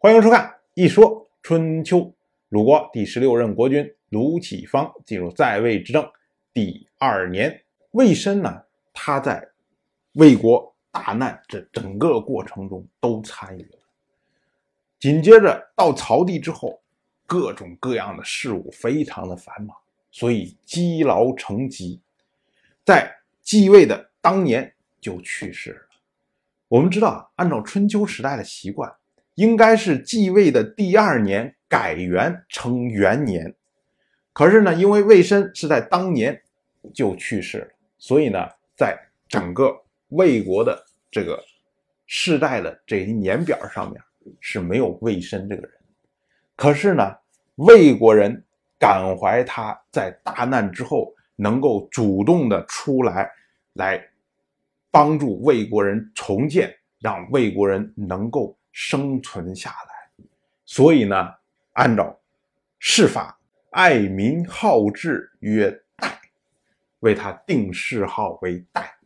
欢迎收看《一说春秋》。鲁国第十六任国君鲁启方进入在位执政第二年，魏申呢，他在魏国大难这整个过程中都参与了。紧接着到曹地之后，各种各样的事物非常的繁忙，所以积劳成疾，在继位的当年就去世了。我们知道啊，按照春秋时代的习惯。应该是继位的第二年改元称元年，可是呢，因为魏申是在当年就去世了，所以呢，在整个魏国的这个世代的这一年表上面是没有魏申这个人。可是呢，魏国人感怀他在大难之后能够主动的出来，来帮助魏国人重建，让魏国人能够。生存下来，所以呢，按照谥法，爱民好治曰代，为他定谥号为代，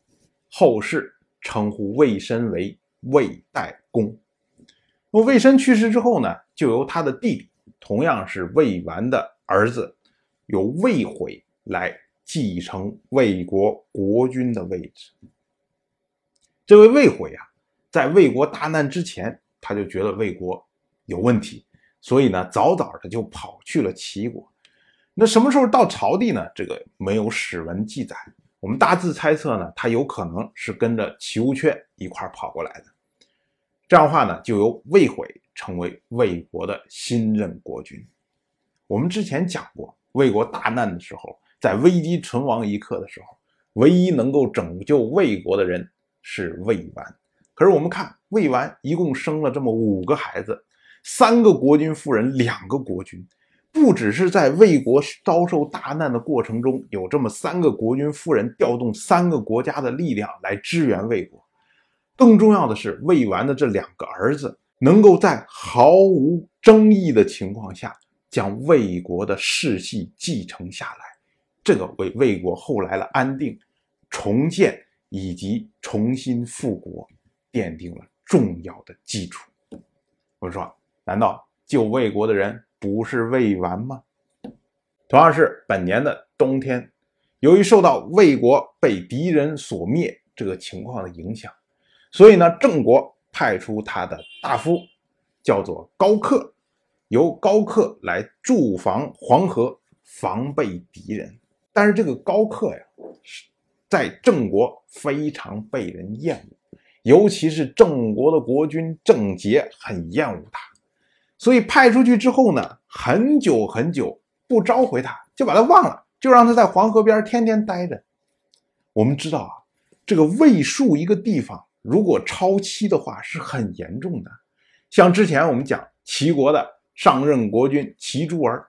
后世称呼魏申为魏代公。那魏申去世之后呢，就由他的弟弟，同样是魏完的儿子，由魏悔来继承魏国国君的位置。这位魏悔啊，在魏国大难之前。他就觉得魏国有问题，所以呢，早早的就跑去了齐国。那什么时候到朝地呢？这个没有史文记载。我们大致猜测呢，他有可能是跟着齐无缺一块跑过来的。这样的话呢，就由魏悔成为魏国的新任国君。我们之前讲过，魏国大难的时候，在危机存亡一刻的时候，唯一能够拯救魏国的人是魏完。可是我们看魏完一共生了这么五个孩子，三个国君夫人，两个国君，不只是在魏国遭受大难的过程中有这么三个国君夫人调动三个国家的力量来支援魏国，更重要的是魏完的这两个儿子能够在毫无争议的情况下将魏国的世系继承下来，这个为魏国后来的安定、重建以及重新复国。奠定了重要的基础。我们说，难道救魏国的人不是魏完吗？同样是本年的冬天，由于受到魏国被敌人所灭这个情况的影响，所以呢，郑国派出他的大夫，叫做高克，由高克来驻防黄河，防备敌人。但是这个高克呀，在郑国非常被人厌恶。尤其是郑国的国君郑杰很厌恶他，所以派出去之后呢，很久很久不召回他，就把他忘了，就让他在黄河边天天待着。我们知道啊，这个魏数一个地方如果超期的话是很严重的。像之前我们讲齐国的上任国君齐诸儿，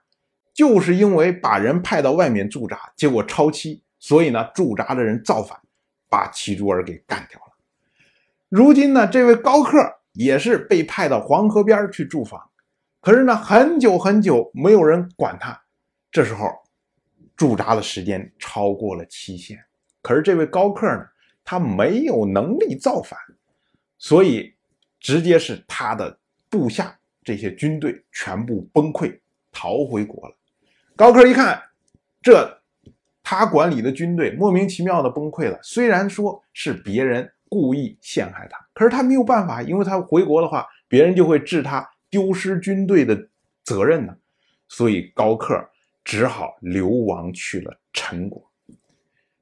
就是因为把人派到外面驻扎，结果超期，所以呢驻扎的人造反，把齐诸儿给干掉。如今呢，这位高克也是被派到黄河边去驻防，可是呢，很久很久没有人管他。这时候驻扎的时间超过了期限，可是这位高克呢，他没有能力造反，所以直接是他的部下这些军队全部崩溃，逃回国了。高克一看，这他管理的军队莫名其妙的崩溃了，虽然说是别人。故意陷害他，可是他没有办法，因为他回国的话，别人就会治他丢失军队的责任呢。所以高克只好流亡去了陈国。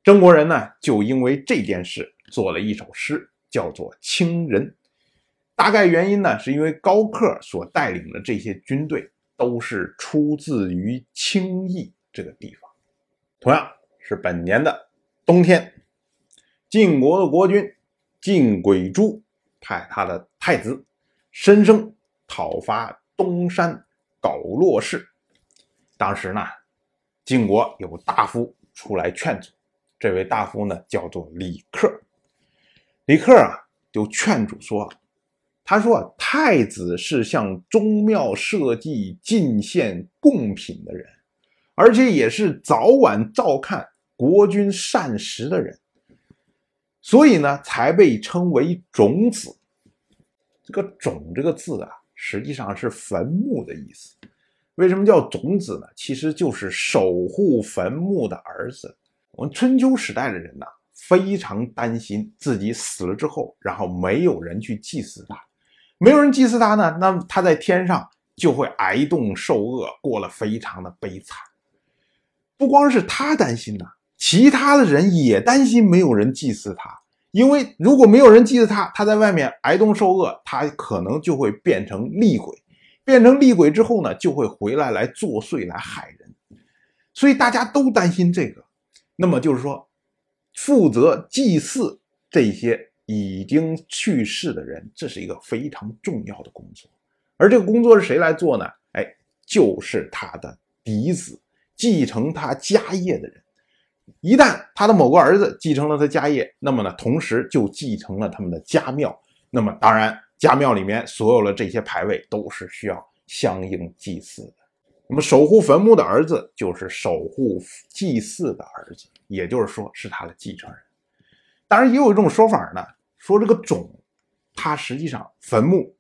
郑国人呢，就因为这件事做了一首诗，叫做《清人》。大概原因呢，是因为高克所带领的这些军队都是出自于清邑这个地方。同样是本年的冬天，晋国的国君。晋鬼珠派他的太子申生讨伐东山皋洛氏。当时呢，晋国有大夫出来劝阻，这位大夫呢叫做李克。李克啊，就劝阻说：“他说太子是向宗庙社稷进献贡品的人，而且也是早晚照看国君膳食的人。”所以呢，才被称为种子。这个“种”这个字啊，实际上是坟墓的意思。为什么叫种子呢？其实就是守护坟墓的儿子。我们春秋时代的人呢，非常担心自己死了之后，然后没有人去祭祀他，没有人祭祀他呢，那他在天上就会挨冻受饿，过了非常的悲惨。不光是他担心呐，其他的人也担心没有人祭祀他，因为如果没有人祭祀他，他在外面挨冻受饿，他可能就会变成厉鬼。变成厉鬼之后呢，就会回来来作祟来害人，所以大家都担心这个。那么就是说，负责祭祀这些已经去世的人，这是一个非常重要的工作。而这个工作是谁来做呢？哎，就是他的嫡子，继承他家业的人。一旦他的某个儿子继承了他家业，那么呢，同时就继承了他们的家庙。那么当然。家庙里面所有的这些牌位都是需要相应祭祀的。那么守护坟墓的儿子就是守护祭祀的儿子，也就是说是他的继承人。当然也有一种说法呢，说这个冢，它实际上坟墓，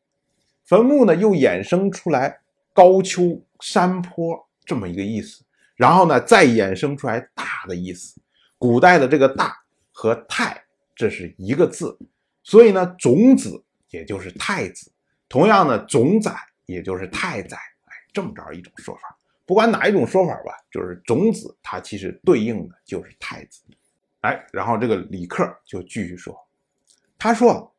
坟墓呢又衍生出来高丘山坡这么一个意思，然后呢再衍生出来大的意思。古代的这个大和太这是一个字，所以呢种子。也就是太子，同样的总宰也就是太宰，哎，这么着一种说法。不管哪一种说法吧，就是种子它其实对应的就是太子。哎，然后这个李克就继续说，他说，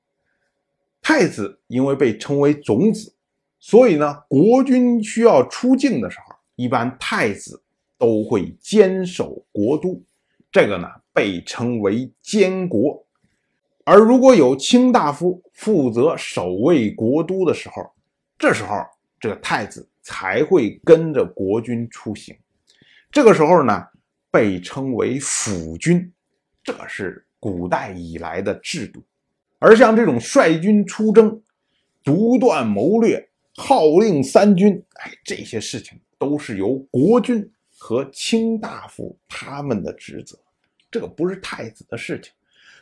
太子因为被称为种子，所以呢，国君需要出境的时候，一般太子都会坚守国都，这个呢被称为监国。而如果有卿大夫负责守卫国都的时候，这时候这个太子才会跟着国君出行。这个时候呢，被称为辅君，这是古代以来的制度。而像这种率军出征、独断谋略、号令三军，哎，这些事情都是由国君和卿大夫他们的职责，这个不是太子的事情。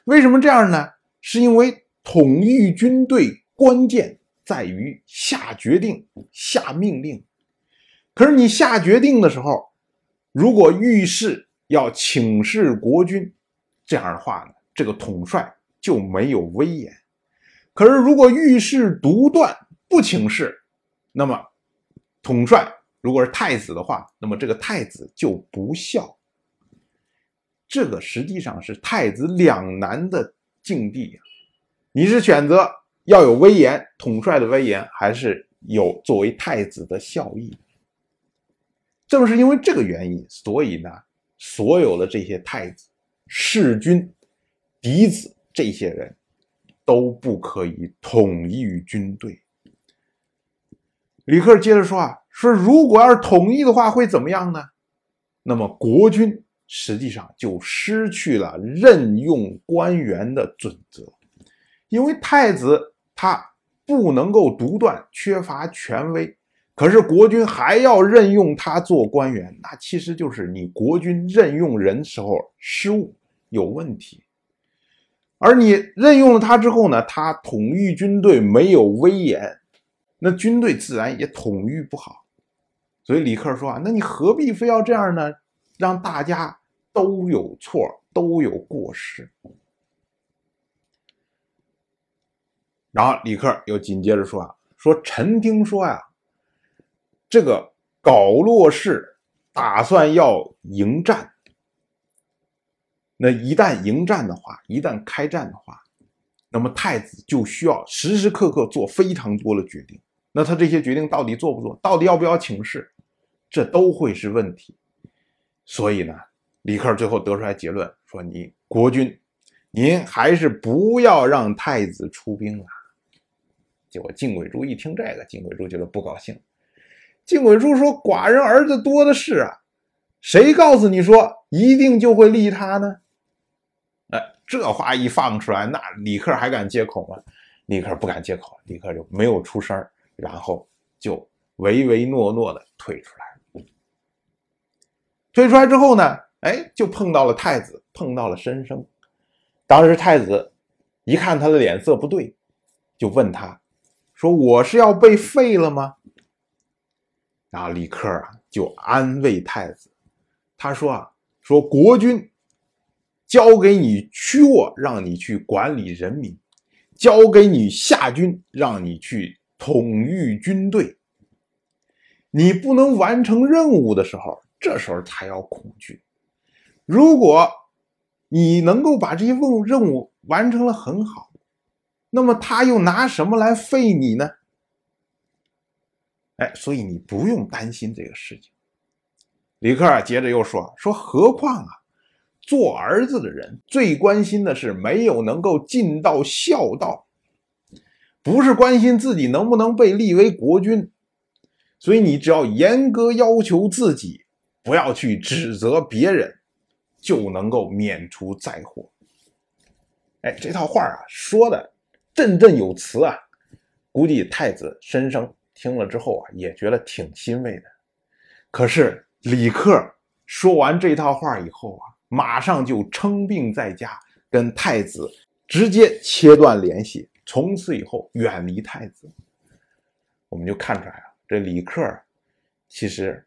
为什么这样呢？是因为统御军队关键在于下决定、下命令。可是你下决定的时候，如果遇事要请示国君，这样的话呢，这个统帅就没有威严。可是如果遇事独断不请示，那么统帅如果是太子的话，那么这个太子就不孝。这个实际上是太子两难的。境地，你是选择要有威严统帅的威严，还是有作为太子的孝义？正是因为这个原因，所以呢，所有的这些太子、弑君、嫡子这些人都不可以统一于军队。李克接着说啊，说如果要是统一的话，会怎么样呢？那么国君。实际上就失去了任用官员的准则，因为太子他不能够独断，缺乏权威，可是国君还要任用他做官员，那其实就是你国君任用人时候失误有问题，而你任用了他之后呢，他统御军队没有威严，那军队自然也统御不好，所以李克说啊，那你何必非要这样呢？让大家。都有错，都有过失。然后李克又紧接着说啊，说臣听说呀，这个皋洛氏打算要迎战。那一旦迎战的话，一旦开战的话，那么太子就需要时时刻刻做非常多的决定。那他这些决定到底做不做？到底要不要请示？这都会是问题。所以呢？李克最后得出来结论说：“你国君，您还是不要让太子出兵了。”结果晋轨珠一听这个，晋轨珠觉得不高兴。晋轨珠说：“寡人儿子多的是啊，谁告诉你说一定就会立他呢？”哎，这话一放出来，那李克还敢接口吗？李克不敢接口，李克就没有出声然后就唯唯诺诺的退出来。退出来之后呢？哎，就碰到了太子，碰到了申生。当时太子一看他的脸色不对，就问他说我是要被废了吗？然后李克啊就安慰太子，他说啊，说国君交给你屈沃，让你去管理人民；交给你夏军，让你去统御军队。你不能完成任务的时候，这时候才要恐惧。如果你能够把这些任务任务完成了很好，那么他又拿什么来废你呢？哎，所以你不用担心这个事情。李克啊，接着又说说，何况啊，做儿子的人最关心的是没有能够尽到孝道，不是关心自己能不能被立为国君。所以你只要严格要求自己，不要去指责别人，就能够免除灾祸。哎，这套话啊，说的振振有词啊，估计太子申生。听了之后啊，也觉得挺欣慰的。可是李克说完这套话以后啊，马上就称病在家，跟太子直接切断联系，从此以后远离太子。我们就看出来了，这李克其实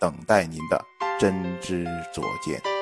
等待您的真知灼见。